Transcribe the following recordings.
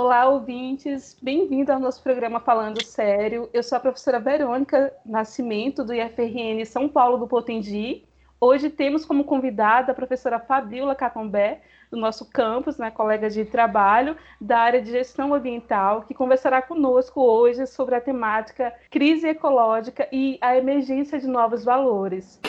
Olá, ouvintes. Bem-vindo ao nosso programa Falando Sério. Eu sou a professora Verônica Nascimento, do IFRN São Paulo do Potengi. Hoje temos como convidada a professora Fabiola Catombé, do nosso campus, né, colega de trabalho da área de gestão ambiental, que conversará conosco hoje sobre a temática crise ecológica e a emergência de novos valores.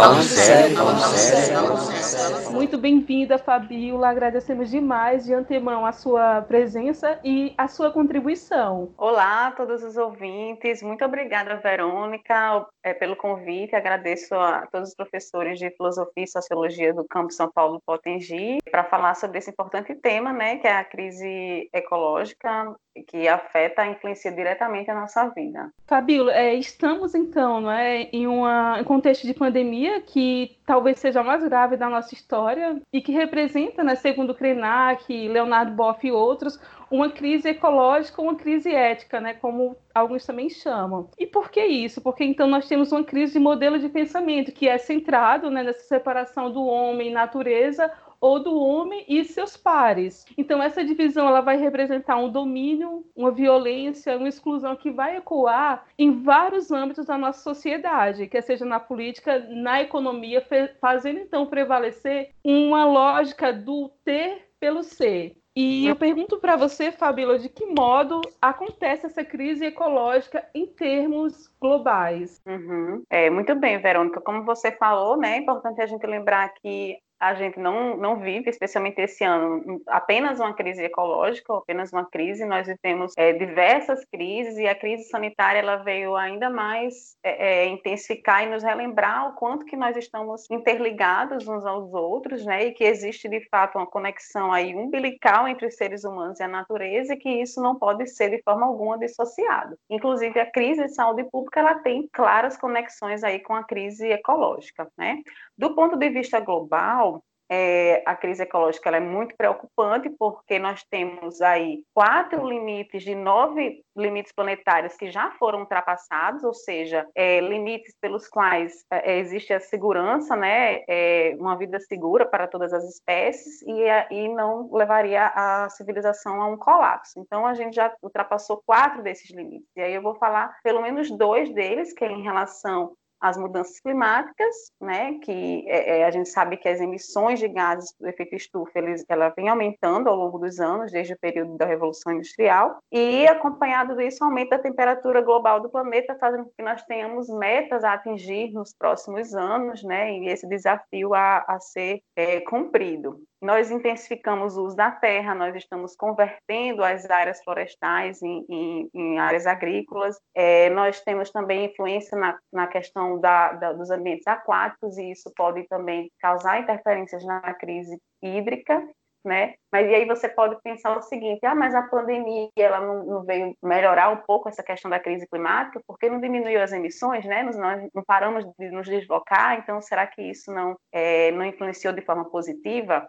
Falando sério, falando sério. Muito bem-vinda, Fabiola. Agradecemos demais de antemão a sua presença e a sua contribuição. Olá a todos os ouvintes. Muito obrigada, Verônica, é, pelo convite. Agradeço a todos os professores de Filosofia e Sociologia do Campo São Paulo Potengi para falar sobre esse importante tema, né, que é a crise ecológica que afeta, influencia diretamente a nossa vida. Fabíola, é, estamos então não é, em uma, um contexto de pandemia que talvez seja a mais grave da nossa história e que representa, né, segundo Krenak, Leonardo Boff e outros, uma crise ecológica, uma crise ética, né, como alguns também chamam. E por que isso? Porque então nós temos uma crise de modelo de pensamento que é centrado né, nessa separação do homem e natureza ou do homem e seus pares. Então essa divisão ela vai representar um domínio, uma violência, uma exclusão que vai ecoar em vários âmbitos da nossa sociedade, quer seja na política, na economia, fazendo então prevalecer uma lógica do ter pelo ser. E eu pergunto para você, Fabíola, de que modo acontece essa crise ecológica em termos globais? Uhum. É, muito bem, Verônica. Como você falou, né, é importante a gente lembrar que a gente não, não vive, especialmente esse ano, apenas uma crise ecológica, apenas uma crise, nós vivemos é, diversas crises e a crise sanitária ela veio ainda mais é, é, intensificar e nos relembrar o quanto que nós estamos interligados uns aos outros, né, e que existe de fato uma conexão aí umbilical entre os seres humanos e a natureza e que isso não pode ser de forma alguma dissociado. Inclusive a crise de saúde pública ela tem claras conexões aí com a crise ecológica, né? Do ponto de vista global, é, a crise ecológica é muito preocupante, porque nós temos aí quatro limites de nove limites planetários que já foram ultrapassados, ou seja, é, limites pelos quais é, existe a segurança, né, é, uma vida segura para todas as espécies, e, e não levaria a civilização a um colapso. Então, a gente já ultrapassou quatro desses limites. E aí eu vou falar pelo menos dois deles, que é em relação as mudanças climáticas, né, que é, é, a gente sabe que as emissões de gases do efeito estufa, eles, ela vem aumentando ao longo dos anos, desde o período da Revolução Industrial, e acompanhado disso, aumento da temperatura global do planeta, fazendo com que nós tenhamos metas a atingir nos próximos anos, né, e esse desafio a, a ser é, cumprido nós intensificamos o uso da terra, nós estamos convertendo as áreas florestais em, em, em áreas agrícolas, é, nós temos também influência na, na questão da, da, dos ambientes aquáticos, e isso pode também causar interferências na crise hídrica, né? Mas e aí você pode pensar o seguinte, ah, mas a pandemia ela não, não, veio melhorar um pouco essa questão da crise climática, porque não diminuiu as emissões, né? Nós, não paramos de nos deslocar, então será que isso não, é, não influenciou de forma positiva?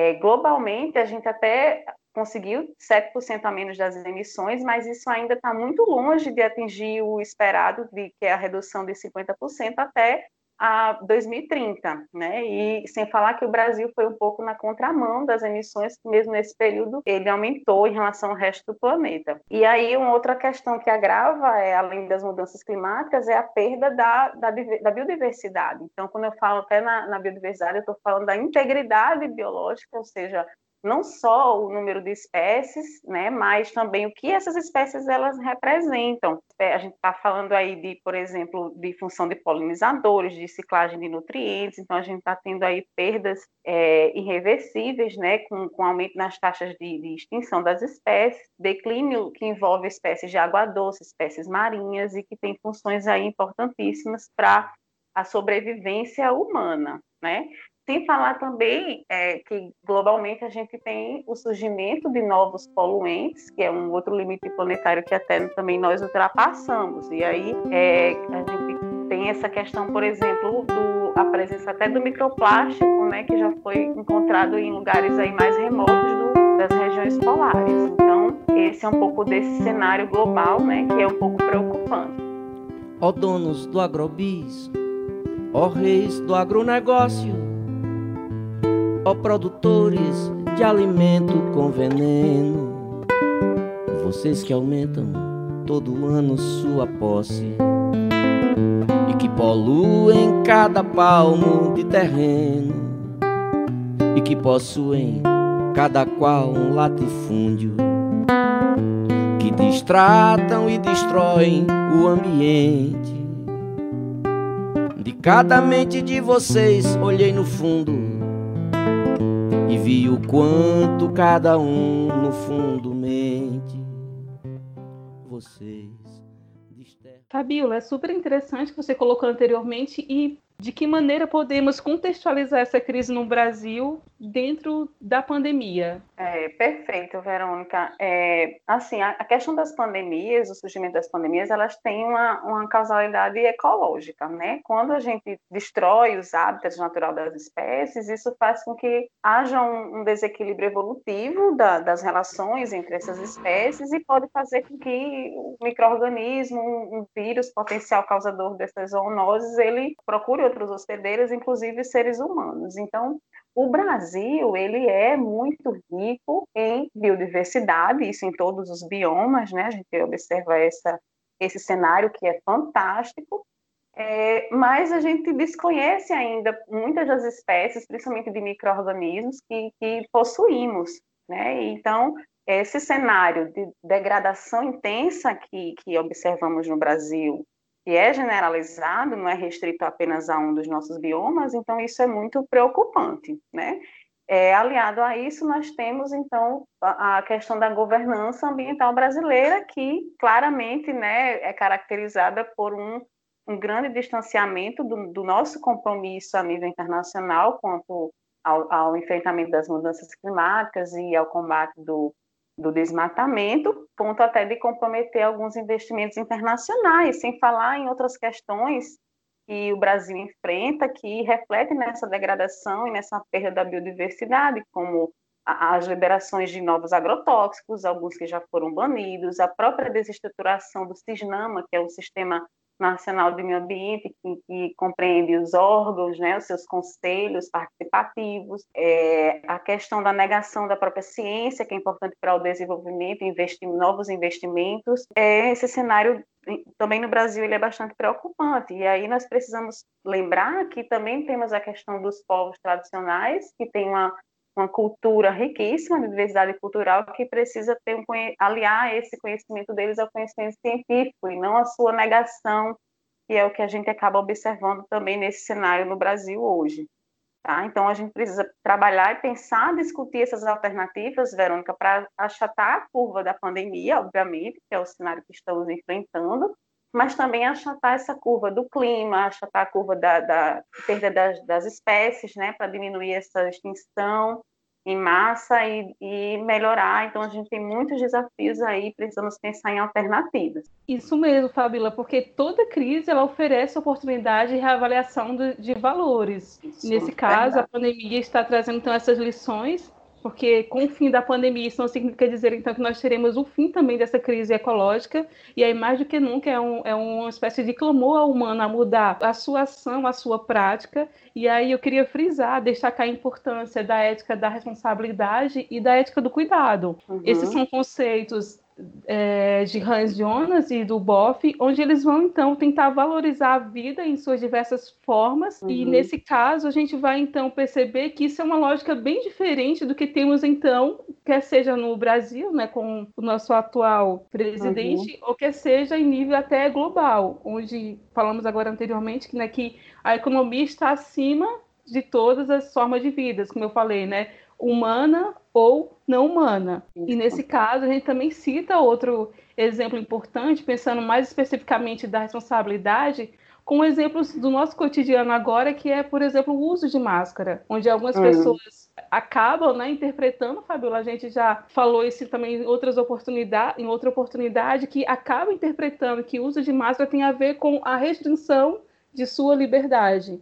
É, globalmente, a gente até conseguiu 7% a menos das emissões, mas isso ainda está muito longe de atingir o esperado, de que é a redução de 50% até a 2030, né? E sem falar que o Brasil foi um pouco na contramão das emissões, mesmo nesse período ele aumentou em relação ao resto do planeta. E aí uma outra questão que agrava, é, além das mudanças climáticas, é a perda da, da, da biodiversidade. Então, quando eu falo até na, na biodiversidade, eu estou falando da integridade biológica, ou seja, não só o número de espécies, né, mas também o que essas espécies elas representam. É, a gente está falando aí de, por exemplo, de função de polinizadores, de ciclagem de nutrientes, então a gente está tendo aí perdas é, irreversíveis, né, com, com aumento nas taxas de, de, extinção das espécies, declínio que envolve espécies de água doce, espécies marinhas e que tem funções aí importantíssimas para a sobrevivência humana, né? Sem falar também é, que globalmente a gente tem o surgimento de novos poluentes, que é um outro limite planetário que até também nós ultrapassamos. E aí é, a gente tem essa questão, por exemplo, do, a presença até do microplástico, né, que já foi encontrado em lugares aí mais remotos do, das regiões polares. Então, esse é um pouco desse cenário global, né, que é um pouco preocupante. Ó donos do agrobis, ó reis do agronegócio, ó produtores de alimento com veneno. Vocês que aumentam todo ano sua posse e que poluem cada palmo de terreno e que possuem cada qual um latifúndio que distratam e destroem o ambiente. De cada mente de vocês olhei no fundo vi o quanto cada um no fundo mente. Vocês. Fabiola, é super interessante que você colocou anteriormente e de que maneira podemos contextualizar essa crise no Brasil dentro da pandemia? É, perfeito, Verônica. É, assim, a, a, questão das pandemias, o surgimento das pandemias, elas têm uma, uma causalidade ecológica, né? Quando a gente destrói os hábitats naturais das espécies, isso faz com que haja um, um desequilíbrio evolutivo da, das relações entre essas espécies e pode fazer com que o microorganismo, um, um vírus potencial causador dessas zoonoses, ele procure outros hospedeiros, inclusive seres humanos. Então, o Brasil ele é muito rico em biodiversidade, isso em todos os biomas, né? A gente observa essa, esse cenário que é fantástico, é, mas a gente desconhece ainda muitas das espécies, principalmente de micro-organismos, que, que possuímos. Né? Então, esse cenário de degradação intensa que, que observamos no Brasil que é generalizado, não é restrito apenas a um dos nossos biomas, então isso é muito preocupante, né? É, aliado a isso, nós temos, então, a, a, questão da governança ambiental brasileira, que claramente né, é caracterizada por um, um grande distanciamento do, do, nosso compromisso a nível internacional quanto ao, ao enfrentamento das mudanças climáticas e ao combate do, do desmatamento, ponto até de comprometer alguns investimentos internacionais, sem falar em outras questões que o Brasil enfrenta que refletem nessa degradação e nessa perda da biodiversidade, como as liberações de novos agrotóxicos, alguns que já foram banidos, a própria desestruturação do CISNAMA, que é o Sistema Nacional do Meio Ambiente, que, que, compreende os órgãos, né, os seus conselhos participativos, é, a questão da negação da própria ciência, que é importante para o desenvolvimento, investir novos investimentos. É, esse cenário também no Brasil ele é bastante preocupante. E aí nós precisamos lembrar que também temos a questão dos povos tradicionais, que tem uma uma cultura riquíssima de diversidade cultural que precisa ter um, aliar esse conhecimento deles ao conhecimento científico e não a sua negação, que é o que a gente acaba observando também nesse cenário no Brasil hoje. Tá? Então, a gente precisa trabalhar e pensar, discutir essas alternativas, Verônica, para achatar a curva da pandemia, obviamente, que é o cenário que estamos enfrentando, mas também achatar essa curva do clima, achatar a curva da, da perda das, das espécies, né, para diminuir essa extinção em massa e, e, melhorar. Então, a gente tem muitos desafios aí, precisamos pensar em alternativas. Isso mesmo, Fabíola, porque toda crise ela oferece oportunidade de reavaliação de, de valores. Isso, Nesse caso, verdade. a pandemia está trazendo então essas lições porque com o fim da pandemia isso não significa dizer então que nós teremos o fim também dessa crise ecológica e aí mais do que nunca é, um, é uma espécie de clamor humano a mudar a sua ação, a sua prática e aí eu queria frisar, destacar a importância da ética da responsabilidade e da ética do cuidado. Uhum. Esses são conceitos é, de Hans Jonas e do Boff, onde eles vão então tentar valorizar a vida em suas diversas formas. Uhum. E nesse caso a gente vai então perceber que isso é uma lógica bem diferente do que temos então, quer seja no Brasil, né, com o nosso atual presidente, uhum. ou quer seja em nível até global, onde falamos agora anteriormente que, né, que a economia está acima de todas as formas de vida, como eu falei, né? humana ou não humana. E nesse caso, a gente também cita outro exemplo importante, pensando mais especificamente da responsabilidade, com exemplos do nosso cotidiano agora, que é, por exemplo, o uso de máscara, onde algumas uhum. pessoas acabam né, interpretando, Fabiola, a gente já falou isso também em outras oportunidades, em outra oportunidade, que acaba interpretando que o uso de máscara tem a ver com a restrição de sua liberdade,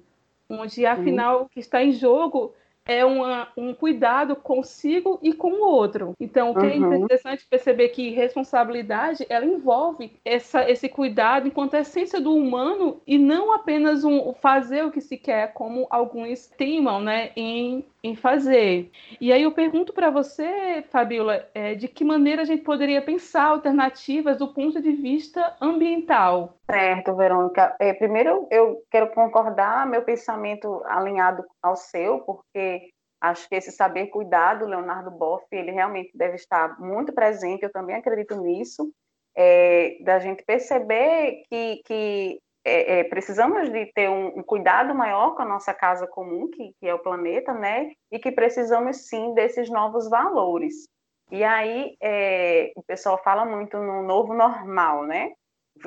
onde afinal o que está em jogo é uma, um cuidado consigo e com o outro. Então, o que é uhum. é interessante perceber que responsabilidade ela envolve essa, esse cuidado enquanto essência do humano e não apenas um fazer o que se quer, como alguns teimam, né, em em fazer. E aí eu pergunto para você, Fabiola, é, de que maneira a gente poderia pensar alternativas do ponto de vista ambiental? Certo, Verônica. É, primeiro, eu quero concordar, meu pensamento alinhado ao seu, porque acho que esse saber cuidar do Leonardo Boff, ele realmente deve estar muito presente, eu também acredito nisso, é, da gente perceber que, que é, é, precisamos de ter um, um, cuidado maior com a nossa casa comum, que, que, é o planeta, né? E que precisamos sim desses novos valores. E aí é, o pessoal fala muito no novo normal, né?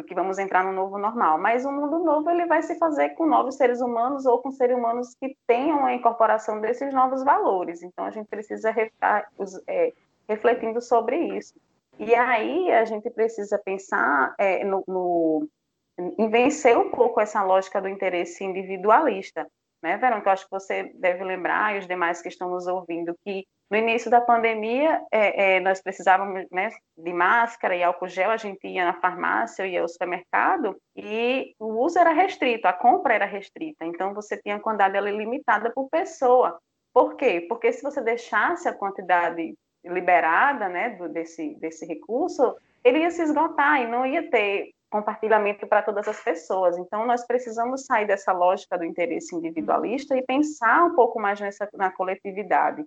Que vamos entrar no novo normal. Mas o mundo novo ele vai se fazer com novos seres humanos ou com seres humanos que tenham a incorporação desses novos valores. Então a gente precisa estar é, refletindo sobre isso. E aí a gente precisa pensar é, no, no vencer um pouco essa lógica do interesse individualista, né, Verônica? Eu acho que você deve lembrar, e os demais que estão nos ouvindo, que no início da pandemia é, é, nós precisávamos né, de máscara e álcool gel, a gente ia na farmácia, ia ao supermercado e o uso era restrito, a compra era restrita, então você tinha a quantidade limitada por pessoa. Por quê? Porque se você deixasse a quantidade liberada né, do, desse, desse recurso, ele ia se esgotar e não ia ter compartilhamento para todas as pessoas. Então, nós precisamos sair dessa lógica do interesse individualista e pensar um pouco mais nessa, na coletividade.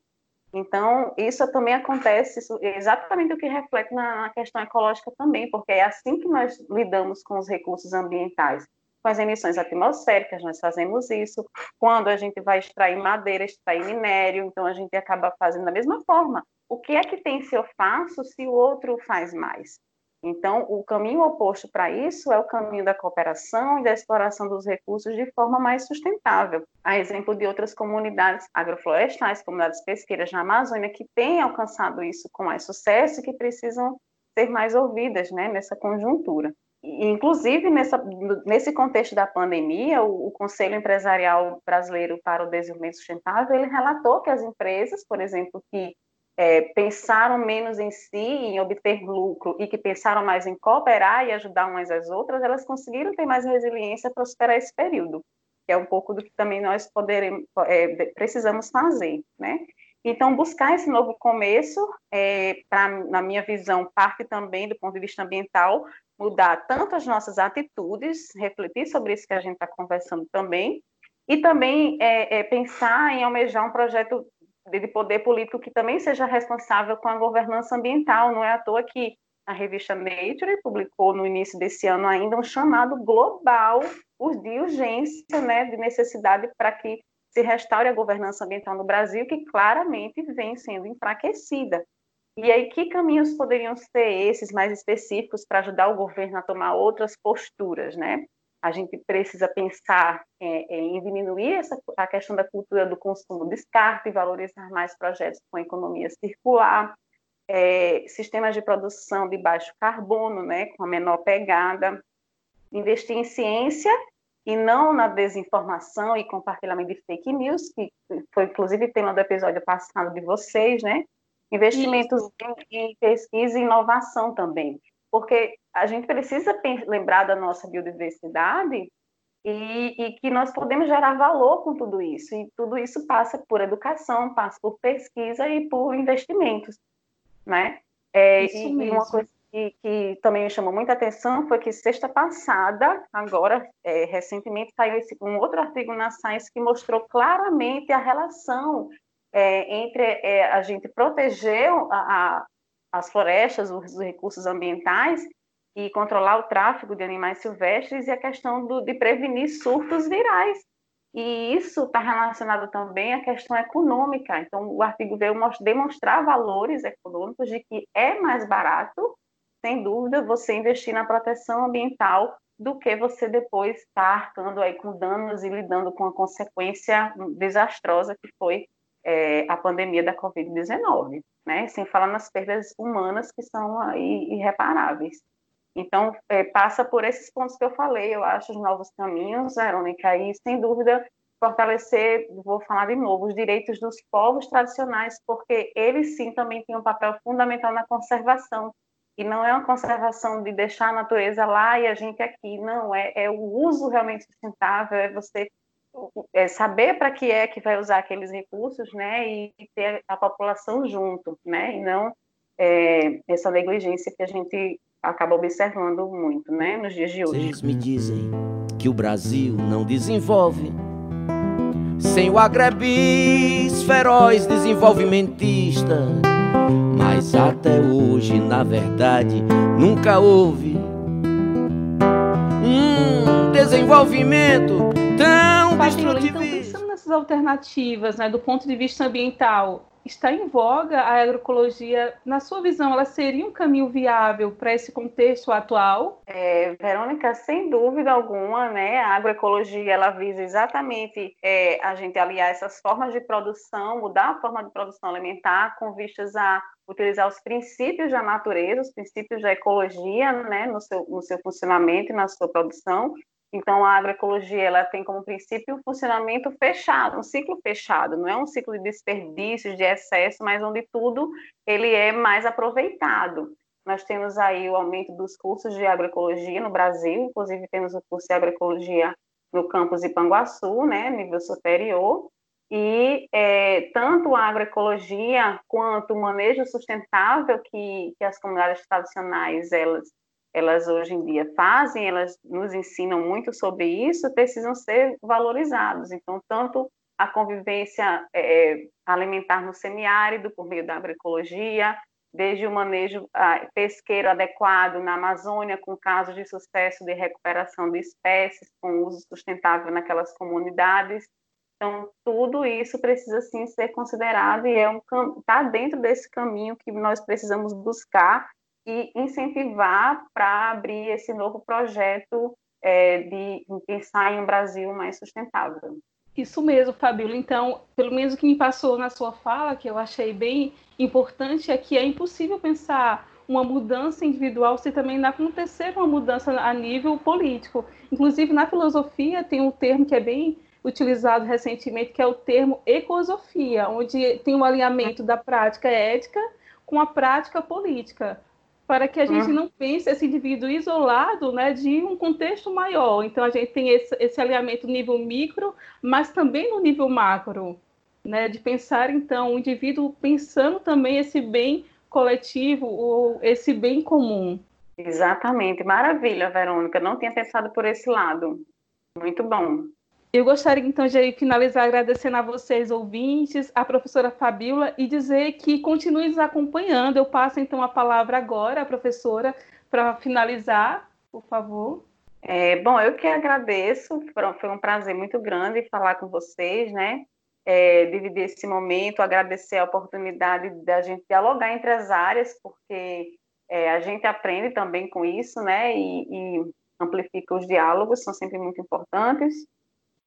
Então, isso também acontece, isso é exatamente o que reflete na, na questão ecológica também, porque é assim que nós lidamos com os recursos ambientais. Com as emissões atmosféricas, nós fazemos isso. Quando a gente vai extrair madeira, extrair minério, então a gente acaba fazendo da mesma forma. O que é que tem se eu faço se o outro faz mais? Então, o caminho oposto para isso é o caminho da cooperação e da exploração dos recursos de forma mais sustentável. A exemplo de outras comunidades agroflorestais, comunidades pesqueiras na Amazônia, que têm alcançado isso com mais sucesso e que precisam ser mais ouvidas né, nessa conjuntura. Inclusive, nessa, nesse contexto da pandemia, o, o, Conselho Empresarial Brasileiro para o Desenvolvimento Sustentável ele relatou que as empresas, por exemplo, que é, pensaram menos em si, em obter lucro, e que pensaram mais em cooperar e ajudar umas às outras, elas conseguiram ter mais resiliência para superar esse período, que é um pouco do que também nós poderemos, é, precisamos fazer, né? Então, buscar esse novo começo, é, pra, na minha visão, parte também do ponto de vista ambiental, mudar tanto as nossas atitudes, refletir sobre isso que a gente está conversando também, e também é, é, pensar em almejar um projeto de poder político que também seja responsável com a governança ambiental. Não é à toa que a revista Nature publicou no início desse ano ainda um chamado global de urgência, né, de necessidade para que se restaure a governança ambiental no Brasil, que claramente vem sendo enfraquecida. E aí, que caminhos poderiam ser esses mais específicos para ajudar o governo a tomar outras posturas, né? A gente precisa pensar é, é, em diminuir essa, a questão da cultura do consumo descarte, valorizar mais projetos com economia circular, é, sistemas de produção de baixo carbono, né, com a menor pegada, investir em ciência e não na desinformação e compartilhamento de fake news, que foi inclusive tema do episódio passado de vocês, né? Investimentos em, em pesquisa e inovação também porque a gente precisa lembrar da nossa biodiversidade e, e, que nós podemos gerar valor com tudo isso. E tudo isso passa por educação, passa por pesquisa e por investimentos, né? É, e, e, uma coisa que, que, também me chamou muita atenção foi que sexta passada, agora, é, recentemente, saiu esse, um outro artigo na Science que mostrou claramente a relação é, entre é, a gente proteger a, as florestas, os recursos ambientais e controlar o tráfego de animais silvestres e a questão do, de prevenir surtos virais. E isso está relacionado também à questão econômica. Então, o artigo veio demonstrar valores econômicos de que é mais barato, sem dúvida, você investir na proteção ambiental do que você depois estar tá arcando aí com danos e lidando com a consequência desastrosa que foi é, a pandemia da Covid-19, né? Sem falar nas perdas humanas que são irreparáveis. Então, é, passa por esses pontos que eu falei, eu acho, os novos caminhos, Verônica, e sem dúvida fortalecer, vou falar de novo, os direitos dos povos tradicionais, porque eles sim também têm um papel fundamental na conservação. E não é uma conservação de deixar a natureza lá e a gente aqui, não, é, é o uso realmente sustentável, é você é, saber para que é que vai usar aqueles recursos, né, e, e ter a população junto, né, e não é, essa negligência que a gente acaba observando muito, né, nos dias de hoje. Vocês me dizem que o Brasil não desenvolve. Sem o agrebis feroz desenvolvimentista, mas até hoje, na verdade, nunca houve um desenvolvimento tão Fabiola, então pensando nessas alternativas, né, do ponto de vista ambiental, está em voga a agroecologia, na sua visão, ela seria um caminho viável para esse contexto atual? É, Verônica, sem dúvida alguma, né? A agroecologia ela visa exatamente é, a gente aliar essas formas de produção, mudar a forma de produção alimentar com vistas a utilizar os princípios da natureza, os princípios da ecologia, né, no seu, no seu funcionamento e na sua produção, então, a agroecologia ela tem como princípio um funcionamento fechado, um ciclo fechado, não é um ciclo de desperdícios, de excesso, mas onde tudo ele é mais aproveitado. Nós temos aí o aumento dos cursos de agroecologia no Brasil, inclusive temos o curso de agroecologia no campus de Panguaçu, né, nível superior, e é, tanto a agroecologia quanto o manejo sustentável que, que as comunidades tradicionais elas elas hoje em dia fazem, elas nos ensinam muito sobre isso, precisam ser valorizados. Então, tanto a convivência é, alimentar no semiárido, por meio da agroecologia, desde o manejo pesqueiro adequado na Amazônia, com casos de sucesso de recuperação de espécies, com uso sustentável naquelas comunidades. Então, tudo isso precisa sim ser considerado e é um está dentro desse caminho que nós precisamos buscar e incentivar para abrir esse novo projeto é, de pensar em um Brasil mais sustentável. Isso mesmo, Fabíola. Então, pelo menos o que me passou na sua fala, que eu achei bem importante, é que é impossível pensar uma mudança individual se também não acontecer uma mudança a nível político. Inclusive, na filosofia, tem um termo que é bem utilizado recentemente, que é o termo ecosofia, onde tem um alinhamento da prática ética com a prática política para que a gente uhum. não pense esse indivíduo isolado né, de um contexto maior. Então, a gente tem esse, esse alinhamento no nível micro, mas também no nível macro, né, de pensar, então, o indivíduo pensando também esse bem coletivo, ou esse bem comum. Exatamente, maravilha, Verônica. Não tinha pensado por esse lado. Muito bom. Eu gostaria então de finalizar agradecendo a vocês, ouvintes, a professora Fabiola, e dizer que continue nos acompanhando. Eu passo então a palavra agora à professora para finalizar, por favor. É, bom, eu que agradeço, foi um prazer muito grande falar com vocês, né? É, dividir esse momento, agradecer a oportunidade da gente dialogar entre as áreas, porque é, a gente aprende também com isso, né? E, e amplifica os diálogos, são sempre muito importantes.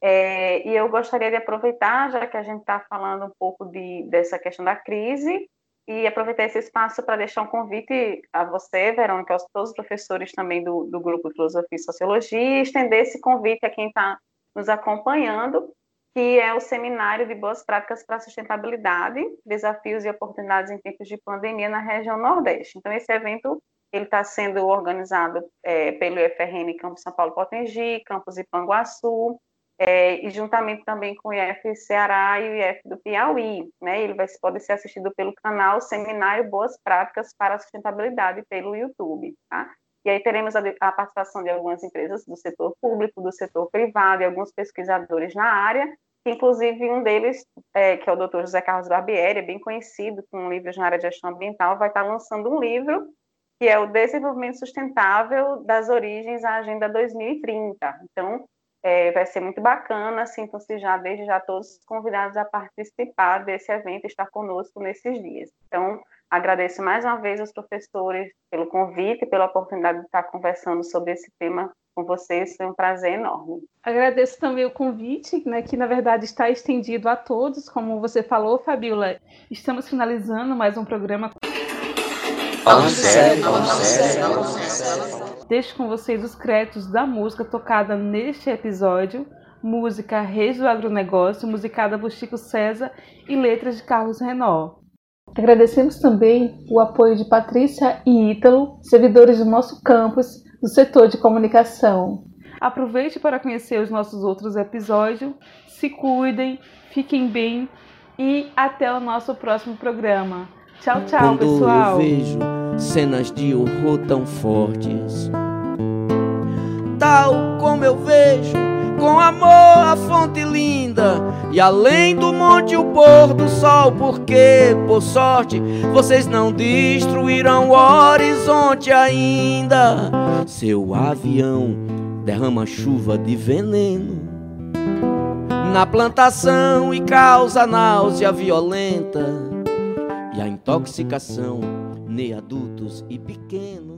É, e eu gostaria de aproveitar, já que a gente está falando um pouco de, dessa questão da crise, e aproveitar esse espaço para deixar um convite a você, Verônica, aos todos os professores também do, do grupo de Filosofia e Sociologia, e estender esse convite a quem está nos acompanhando, que é o Seminário de Boas Práticas para a Sustentabilidade, Desafios e Oportunidades em Tempos de Pandemia na região Nordeste. Então, esse evento ele está sendo organizado é, pelo IFRN Campus São Paulo Potengi, Campus Ipanguaçu, é, e juntamente também com o IF Ceará e o IF do Piauí, né? Ele vai, pode ser assistido pelo canal Seminário Boas Práticas para a Sustentabilidade pelo YouTube, tá? E aí teremos a, a participação de algumas empresas do setor público, do setor privado e alguns pesquisadores na área, inclusive um deles, é, que é o Dr. José Carlos Barbieri, é bem conhecido com livros na área de gestão ambiental, vai estar lançando um livro que é o Desenvolvimento Sustentável das Origens à Agenda 2030. Então, é, vai ser muito bacana, sintam-se já, desde já todos convidados a participar desse evento e estar conosco nesses dias. Então, agradeço mais uma vez aos professores pelo convite e pela oportunidade de estar conversando sobre esse tema com vocês, foi um prazer enorme. Agradeço também o convite, né, que na verdade está estendido a todos, como você falou, Fabiola. Estamos finalizando mais um programa. Falando sério, falando sério, falando sério. Deixo com vocês os créditos da música tocada neste episódio, música Reis do Agronegócio, musicada por Chico César e letras de Carlos Renó. Agradecemos também o apoio de Patrícia e Ítalo, servidores do nosso campus do setor de comunicação. Aproveite para conhecer os nossos outros episódios. Se cuidem, fiquem bem e até o nosso próximo programa. Tchau, tchau, Quando pessoal. Cenas de horror tão fortes, tal como eu vejo com amor a fonte linda e além do monte o pôr do sol, porque por sorte vocês não destruirão o horizonte ainda. Seu avião derrama chuva de veneno na plantação e causa náusea violenta e a intoxicação nem adultos e pequenos.